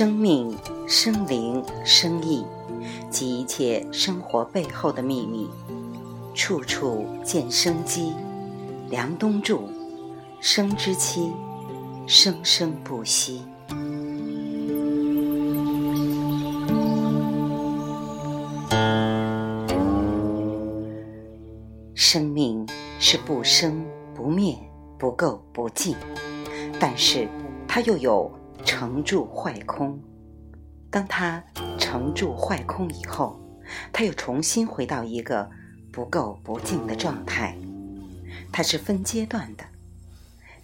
生命、生灵、生意及一切生活背后的秘密，处处见生机。梁冬柱，生之期，生生不息。生命是不生不灭、不垢不净，但是它又有。成住坏空，当它成住坏空以后，它又重新回到一个不垢不净的状态。它是分阶段的，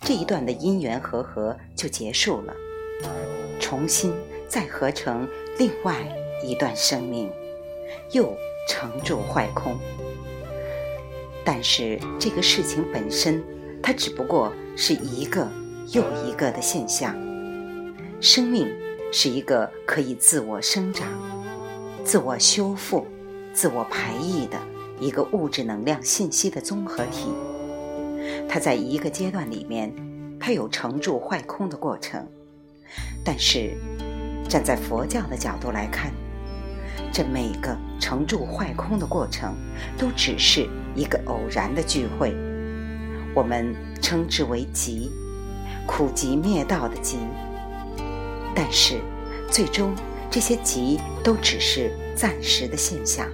这一段的因缘和合就结束了，重新再合成另外一段生命，又成住坏空。但是这个事情本身，它只不过是一个又一个的现象。生命是一个可以自我生长、自我修复、自我排异的一个物质能量信息的综合体。它在一个阶段里面，它有成住坏空的过程。但是，站在佛教的角度来看，这每个成住坏空的过程，都只是一个偶然的聚会。我们称之为集，苦集灭道的集。但是，最终这些集都只是暂时的现象，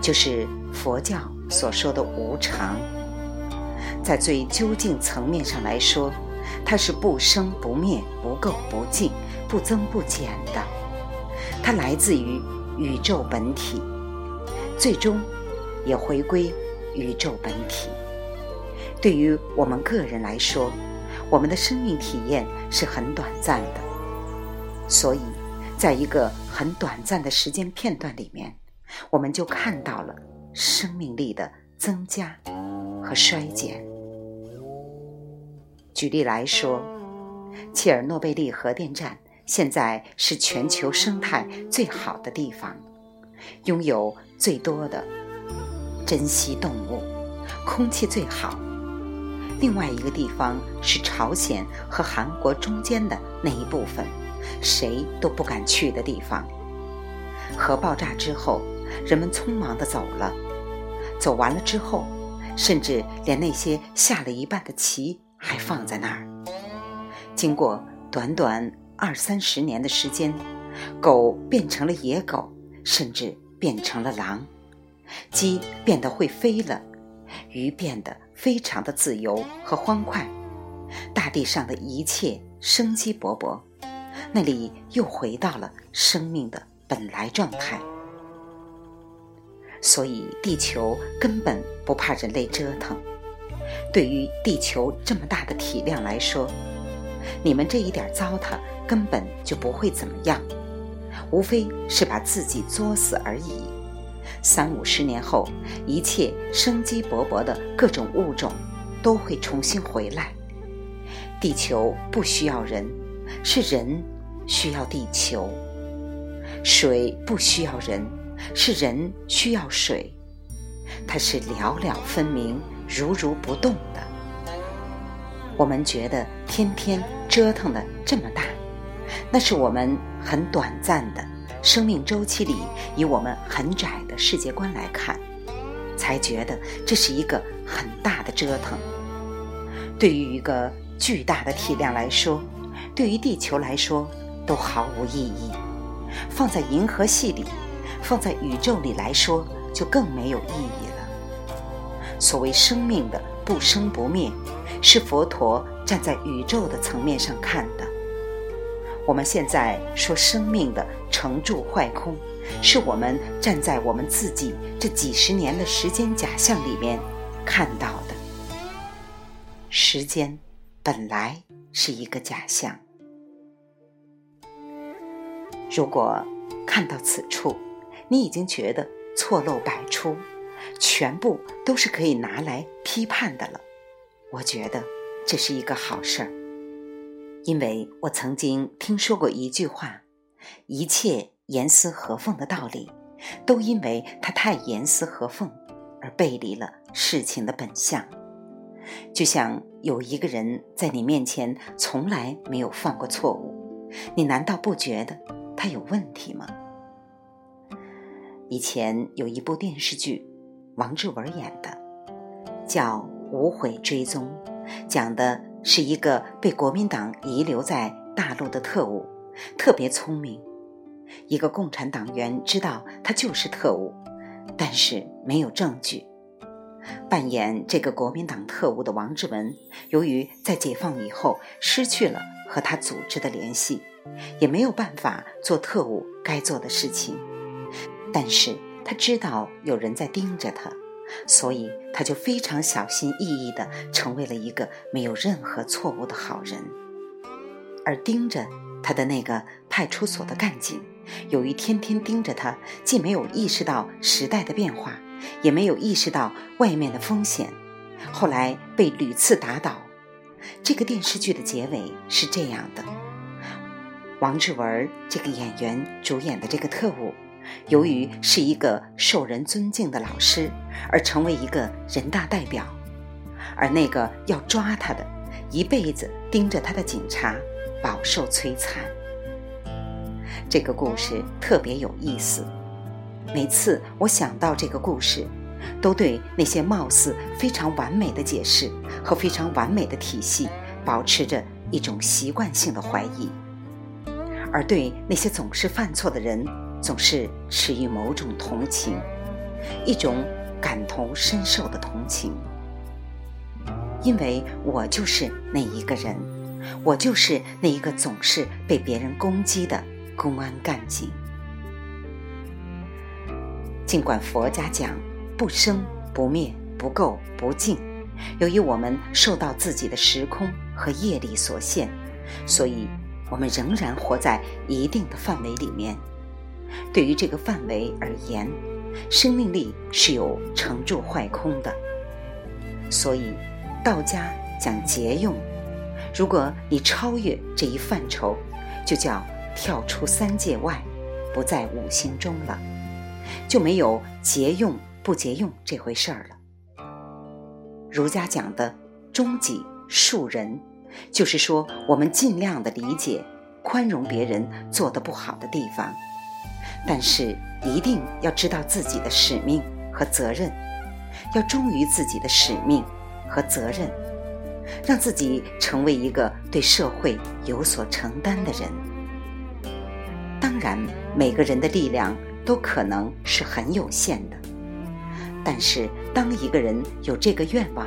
就是佛教所说的无常。在最究竟层面上来说，它是不生不灭、不垢不净、不增不减的。它来自于宇宙本体，最终也回归宇宙本体。对于我们个人来说，我们的生命体验是很短暂的。所以，在一个很短暂的时间片段里面，我们就看到了生命力的增加和衰减。举例来说，切尔诺贝利核电站现在是全球生态最好的地方，拥有最多的珍稀动物，空气最好。另外一个地方是朝鲜和韩国中间的那一部分。谁都不敢去的地方。核爆炸之后，人们匆忙地走了。走完了之后，甚至连那些下了一半的棋还放在那儿。经过短短二三十年的时间，狗变成了野狗，甚至变成了狼；鸡变得会飞了，鱼变得非常的自由和欢快。大地上的一切生机勃勃。那里又回到了生命的本来状态，所以地球根本不怕人类折腾。对于地球这么大的体量来说，你们这一点糟蹋根本就不会怎么样，无非是把自己作死而已。三五十年后，一切生机勃勃的各种物种都会重新回来。地球不需要人，是人。需要地球，水不需要人，是人需要水，它是寥寥分明、如如不动的。我们觉得天天折腾的这么大，那是我们很短暂的生命周期里，以我们很窄的世界观来看，才觉得这是一个很大的折腾。对于一个巨大的体量来说，对于地球来说。都毫无意义，放在银河系里，放在宇宙里来说，就更没有意义了。所谓生命的不生不灭，是佛陀站在宇宙的层面上看的。我们现在说生命的成住坏空，是我们站在我们自己这几十年的时间假象里面看到的。时间本来是一个假象。如果看到此处，你已经觉得错漏百出，全部都是可以拿来批判的了，我觉得这是一个好事儿，因为我曾经听说过一句话：一切严丝合缝的道理，都因为它太严丝合缝而背离了事情的本相。就像有一个人在你面前从来没有犯过错误。你难道不觉得他有问题吗？以前有一部电视剧，王志文演的，叫《无悔追踪》，讲的是一个被国民党遗留在大陆的特务，特别聪明。一个共产党员知道他就是特务，但是没有证据。扮演这个国民党特务的王志文，由于在解放以后失去了和他组织的联系，也没有办法做特务该做的事情。但是他知道有人在盯着他，所以他就非常小心翼翼地成为了一个没有任何错误的好人。而盯着他的那个派出所的干警，由于天天盯着他，既没有意识到时代的变化，也没有意识到外面的风险，后来被屡次打倒。这个电视剧的结尾是这样的：王志文这个演员主演的这个特务。由于是一个受人尊敬的老师，而成为一个人大代表，而那个要抓他的、一辈子盯着他的警察，饱受摧残。这个故事特别有意思。每次我想到这个故事，都对那些貌似非常完美的解释和非常完美的体系，保持着一种习惯性的怀疑，而对那些总是犯错的人。总是持于某种同情，一种感同身受的同情，因为我就是那一个人，我就是那一个总是被别人攻击的公安干警。尽管佛家讲不生不灭不垢不净，由于我们受到自己的时空和业力所限，所以我们仍然活在一定的范围里面。对于这个范围而言，生命力是有成住坏空的。所以，道家讲节用。如果你超越这一范畴，就叫跳出三界外，不在五行中了，就没有节用不节用这回事儿了。儒家讲的终己恕人，就是说我们尽量的理解、宽容别人做的不好的地方。但是一定要知道自己的使命和责任，要忠于自己的使命和责任，让自己成为一个对社会有所承担的人。当然，每个人的力量都可能是很有限的，但是当一个人有这个愿望，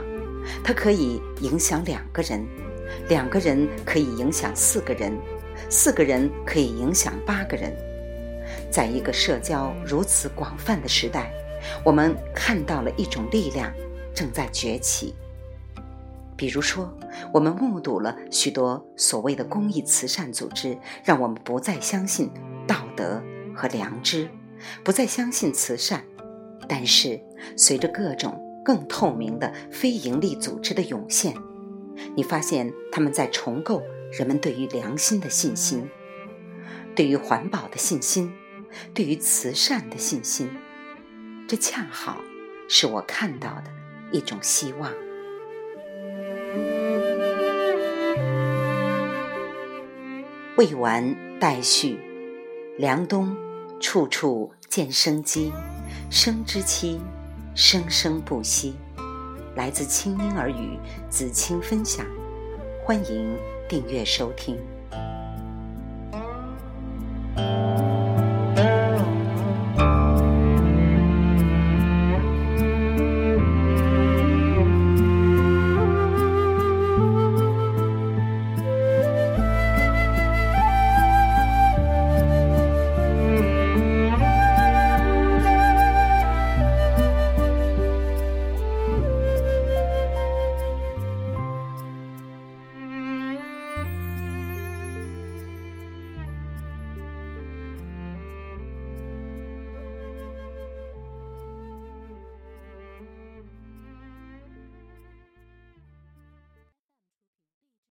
他可以影响两个人，两个人可以影响四个人，四个人可以影响八个人。在一个社交如此广泛的时代，我们看到了一种力量正在崛起。比如说，我们目睹了许多所谓的公益慈善组织，让我们不再相信道德和良知，不再相信慈善。但是，随着各种更透明的非营利组织的涌现，你发现他们在重构人们对于良心的信心，对于环保的信心。对于慈善的信心，这恰好是我看到的一种希望。未完待续，凉冬处处见生机，生之期，生生不息。来自清音儿语子青分享，欢迎订阅收听。